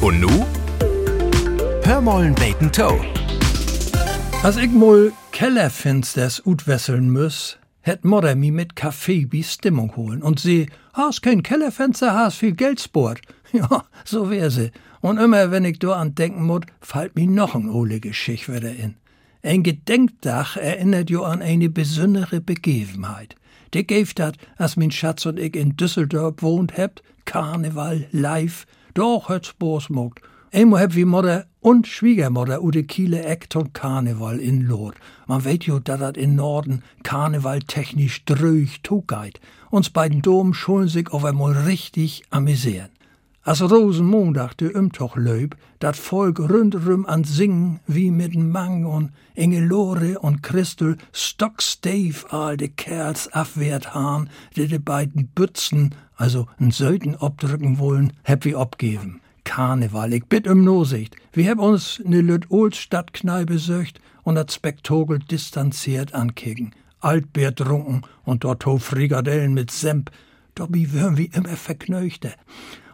Und nu? Hör mollen beten Toe. Als ich mal Kellerfinsters utwesseln muss, hätt Mutter mi mit Kaffee bi Stimmung holen und sie, hast kein Kellerfenster, hast viel Geld sport. Ja, so wär sie. Und immer, wenn ich do an denken mut, fallt mi noch ein ole Geschicht wieder in. Ein Gedenkdach erinnert jo an eine besondere Begebenheit. Der gäf dat, als min Schatz und ich in Düsseldorf wohnt hebt, Karneval live, doch hat's Boos mogt. Einmal heb wie Mutter und Schwiegermutter u de Kiele Eck und Karneval in Lot. Man weet jo, dat dat in Norden Karneval technisch dröch tugeit. Uns beiden Dom schulen sich auf einmal richtig amüsieren. Als Rosenmontag de Umtoch löb, dat Volk rundrum an Singen wie mit Mang und Engelore und Christel stockstave all de Kerls abwehrt hahn, die de beiden Bützen, also n Söten obdrücken wollen, heb wie abgeben. Karneval, ich bitt um Nosicht. Wir heb uns ne Lüt Old Stadtkneipe söcht und dat Spektakel distanziert ankicken. Altbier trunken und dort ho Frikadellen mit Semp. Würn wie immer verknöchte.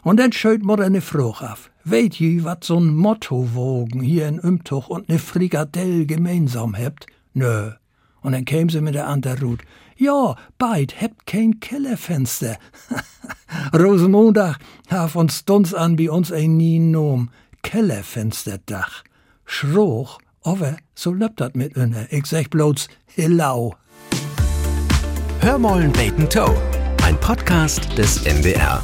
Und dann schöt Mutter ne Fruch af. Weet je, wat so'n Mottowogen hier in Umtuch und ne Frikadell gemeinsam hebt? Nö. Und dann käm sie mit der Anterrut. Ja, beid hebt kein Kellerfenster. Rosenmontag haf uns Dunz an wie uns ein nie nom. Kellerfensterdach. Schroch, aber so löppt dat mit inne. Ich sag bloß Hillau. Hör mollen beten Toe. Ein Podcast des NDR.